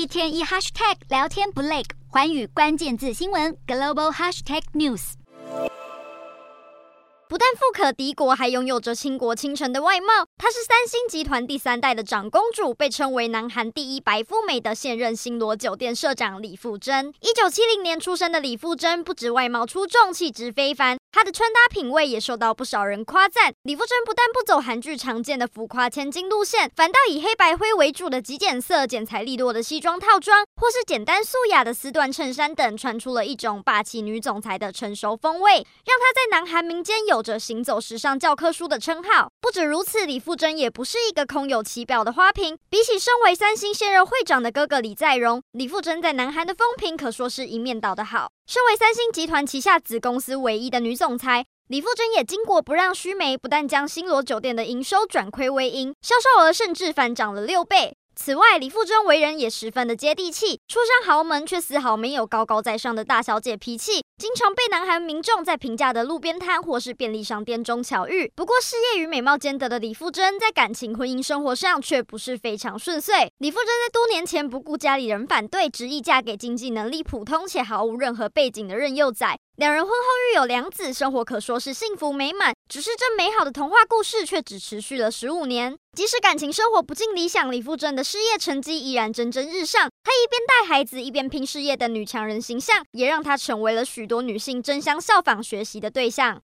一天一 hashtag 聊天不累，寰宇关键字新闻 global hashtag news。不但富可敌国，还拥有着倾国倾城的外貌。她是三星集团第三代的长公主，被称为南韩第一白富美的现任星罗酒店社长李富真。一九七零年出生的李富真，不止外貌出众，气质非凡。她的穿搭品味也受到不少人夸赞。李富真不但不走韩剧常见的浮夸千金路线，反倒以黑白灰为主的极简色、剪裁利落的西装套装，或是简单素雅的丝缎衬衫等，穿出了一种霸气女总裁的成熟风味，让她在南韩民间有着“行走时尚教科书”的称号。不止如此，李富真也不是一个空有其表的花瓶。比起身为三星现任会长的哥哥李在镕，李富真在南韩的风评可说是一面倒的好。身为三星集团旗下子公司唯一的女总裁，李富真也巾帼不让须眉，不但将星罗酒店的营收转亏为盈，销售额甚至反涨了六倍。此外，李富真为人也十分的接地气，出身豪门却丝毫没有高高在上的大小姐脾气，经常被南韩民众在平价的路边摊或是便利商店中巧遇。不过，事业与美貌兼得的李富真，在感情、婚姻生活上却不是非常顺遂。李富真在多年前不顾家里人反对，执意嫁给经济能力普通且毫无任何背景的任佑宰。两人婚后育有两子，生活可说是幸福美满。只是这美好的童话故事却只持续了十五年。即使感情生活不尽理想，李富珍的事业成绩依然蒸蒸日上。她一边带孩子，一边拼事业的女强人形象，也让她成为了许多女性争相效仿学习的对象。